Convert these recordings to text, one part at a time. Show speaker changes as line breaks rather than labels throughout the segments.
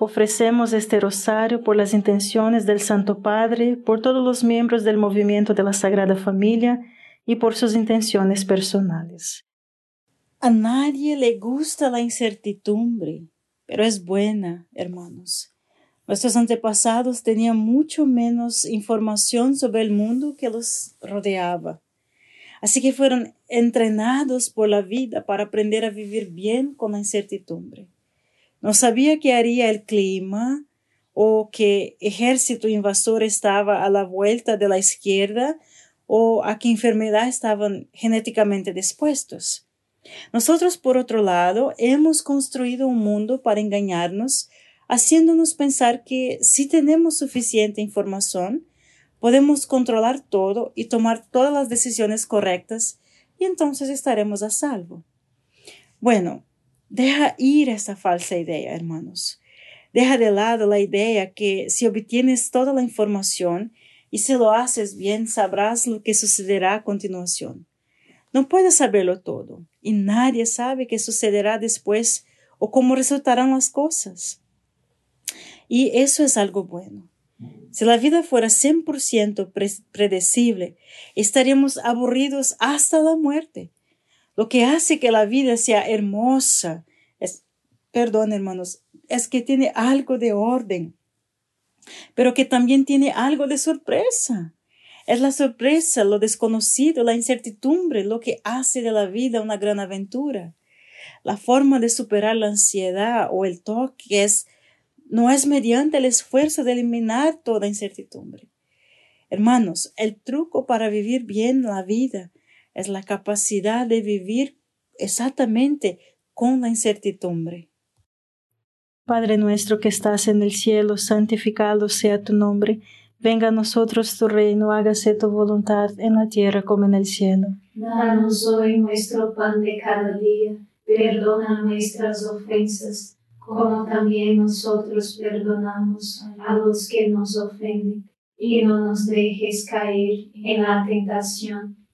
Ofrecemos este rosario por las intenciones del Santo Padre, por todos los miembros del movimiento de la Sagrada Familia y por sus intenciones personales.
A nadie le gusta la incertidumbre, pero es buena, hermanos. Nuestros antepasados tenían mucho menos información sobre el mundo que los rodeaba. Así que fueron entrenados por la vida para aprender a vivir bien con la incertidumbre. No sabía qué haría el clima o qué ejército invasor estaba a la vuelta de la izquierda o a qué enfermedad estaban genéticamente dispuestos. Nosotros, por otro lado, hemos construido un mundo para engañarnos, haciéndonos pensar que si tenemos suficiente información, podemos controlar todo y tomar todas las decisiones correctas y entonces estaremos a salvo. Bueno, Deja ir esta falsa idea, hermanos. Deja de lado la idea que si obtienes toda la información y si lo haces bien, sabrás lo que sucederá a continuación. No puedes saberlo todo y nadie sabe qué sucederá después o cómo resultarán las cosas. Y eso es algo bueno. Si la vida fuera 100% predecible, estaríamos aburridos hasta la muerte lo que hace que la vida sea hermosa, es, perdón hermanos, es que tiene algo de orden, pero que también tiene algo de sorpresa. Es la sorpresa, lo desconocido, la incertidumbre, lo que hace de la vida una gran aventura. La forma de superar la ansiedad o el toque es, no es mediante el esfuerzo de eliminar toda incertidumbre. Hermanos, el truco para vivir bien la vida es la capacidad de vivir exactamente con la incertidumbre.
Padre nuestro que estás en el cielo, santificado sea tu nombre. Venga a nosotros tu reino, hágase tu voluntad en la tierra como en el cielo.
Danos hoy nuestro pan de cada día, perdona nuestras ofensas, como también nosotros perdonamos a los que nos ofenden, y no nos dejes caer en la tentación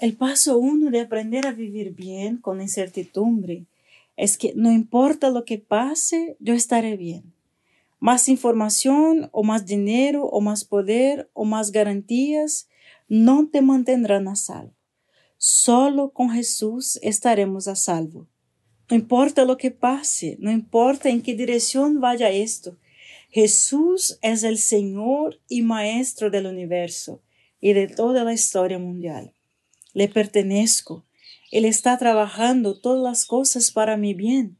El paso uno de aprender a vivir bien con incertidumbre es que no importa lo que pase, yo estaré bien. Más información o más dinero o más poder o más garantías no te mantendrán a salvo. Solo con Jesús estaremos a salvo. No importa lo que pase, no importa en qué dirección vaya esto, Jesús es el Señor y Maestro del universo y de toda la historia mundial. Le pertenezco. Él está trabajando todas las cosas para mi bien.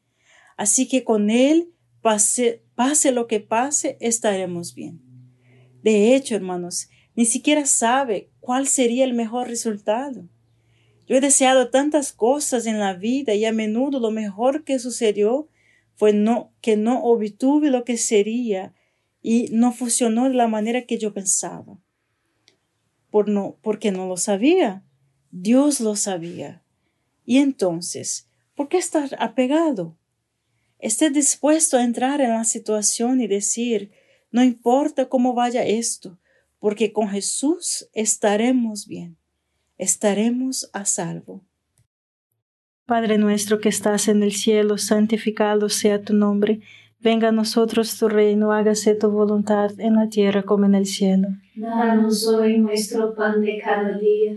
Así que con Él, pase, pase lo que pase, estaremos bien. De hecho, hermanos, ni siquiera sabe cuál sería el mejor resultado. Yo he deseado tantas cosas en la vida y a menudo lo mejor que sucedió fue no, que no obtuve lo que sería y no funcionó de la manera que yo pensaba. Por no, porque no lo sabía. Dios lo sabía. Y entonces, ¿por qué estar apegado? Esté dispuesto a entrar en la situación y decir, no importa cómo vaya esto, porque con Jesús estaremos bien estaremos a salvo.
Padre nuestro que estás en el cielo, santificado sea tu nombre. Venga a nosotros tu reino, hágase tu voluntad en la tierra como en el cielo.
Danos hoy nuestro pan de cada día,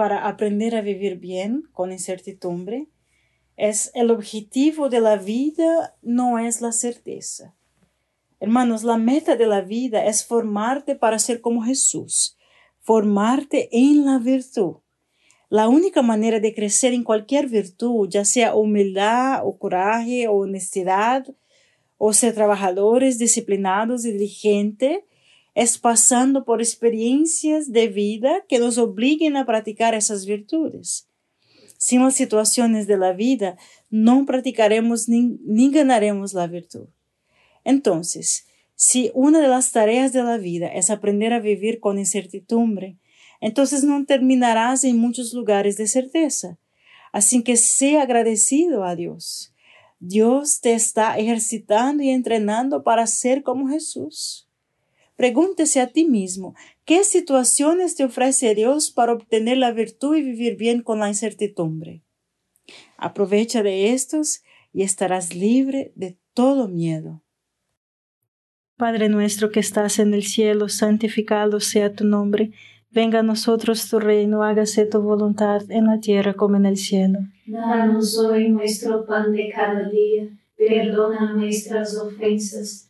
para aprender a vivir bien con incertidumbre es el objetivo de la vida no es la certeza. Hermanos, la meta de la vida es formarte para ser como Jesús, formarte en la virtud. La única manera de crecer en cualquier virtud, ya sea humildad o coraje o honestidad, o ser trabajadores, disciplinados y diligentes, es pasando por experiencias de vida que nos obliguen a practicar esas virtudes. Sin las situaciones de la vida, no practicaremos ni, ganaremos la virtud. Entonces, si una de las tareas de la vida es aprender a vivir con incertidumbre, entonces no terminarás en muchos lugares de certeza. Así que sea agradecido a Dios. Dios te está ejercitando y entrenando para ser como Jesús. Pregúntese a ti mismo, ¿qué situaciones te ofrece Dios para obtener la virtud y vivir bien con la incertidumbre? Aprovecha de estos y estarás libre de todo miedo.
Padre nuestro que estás en el cielo, santificado sea tu nombre. Venga a nosotros tu reino, hágase tu voluntad en la tierra como en el cielo.
Danos hoy nuestro pan de cada día, perdona nuestras ofensas,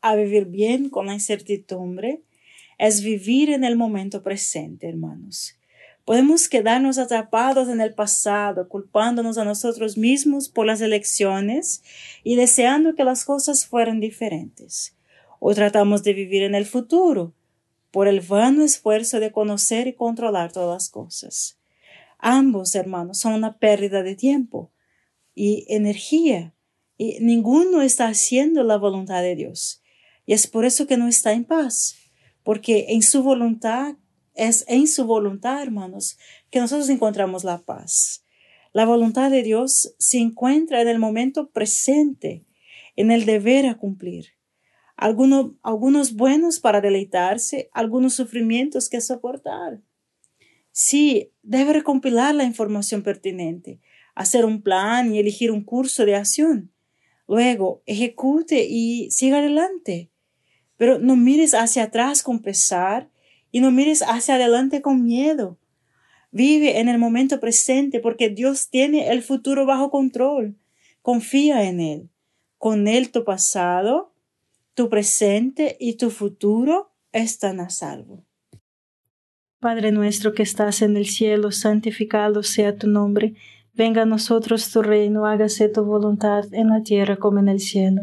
a vivir bien con la incertidumbre es vivir en el momento presente, hermanos. Podemos quedarnos atrapados en el pasado, culpándonos a nosotros mismos por las elecciones y deseando que las cosas fueran diferentes. O tratamos de vivir en el futuro, por el vano esfuerzo de conocer y controlar todas las cosas. Ambos, hermanos, son una pérdida de tiempo y energía, y ninguno está haciendo la voluntad de Dios. Y es por eso que no está en paz, porque en su voluntad, es en su voluntad, hermanos, que nosotros encontramos la paz. La voluntad de Dios se encuentra en el momento presente, en el deber a cumplir algunos, algunos buenos para deleitarse, algunos sufrimientos que soportar. Sí, debe recompilar la información pertinente, hacer un plan y elegir un curso de acción. Luego, ejecute y siga adelante. Pero no mires hacia atrás con pesar y no mires hacia adelante con miedo. Vive en el momento presente porque Dios tiene el futuro bajo control. Confía en Él. Con Él tu pasado tu presente y tu futuro están a salvo.
Padre nuestro que estás en el cielo, santificado sea tu nombre. Venga a nosotros tu reino, hágase tu voluntad en la tierra como en el cielo.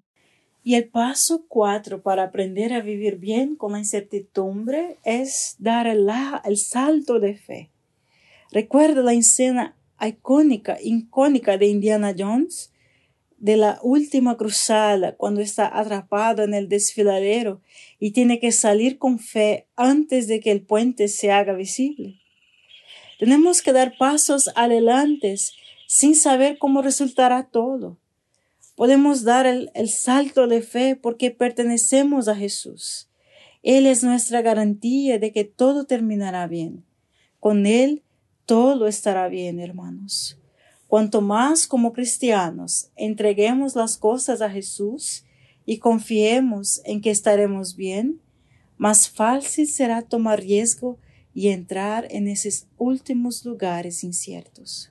Y el paso cuatro para aprender a vivir bien con la incertidumbre es dar el, el salto de fe. Recuerda la escena icónica, icónica de Indiana Jones de la última cruzada cuando está atrapado en el desfiladero y tiene que salir con fe antes de que el puente se haga visible. Tenemos que dar pasos adelante sin saber cómo resultará todo. Podemos dar el, salto de fe porque pertenecemos a Jesús. Él es nuestra garantía de que todo terminará bien. Con Él todo estará bien, hermanos. Cuanto más como cristianos entreguemos las cosas a Jesús y confiemos en que estaremos bien, más fácil será tomar riesgo y entrar en esos últimos lugares inciertos.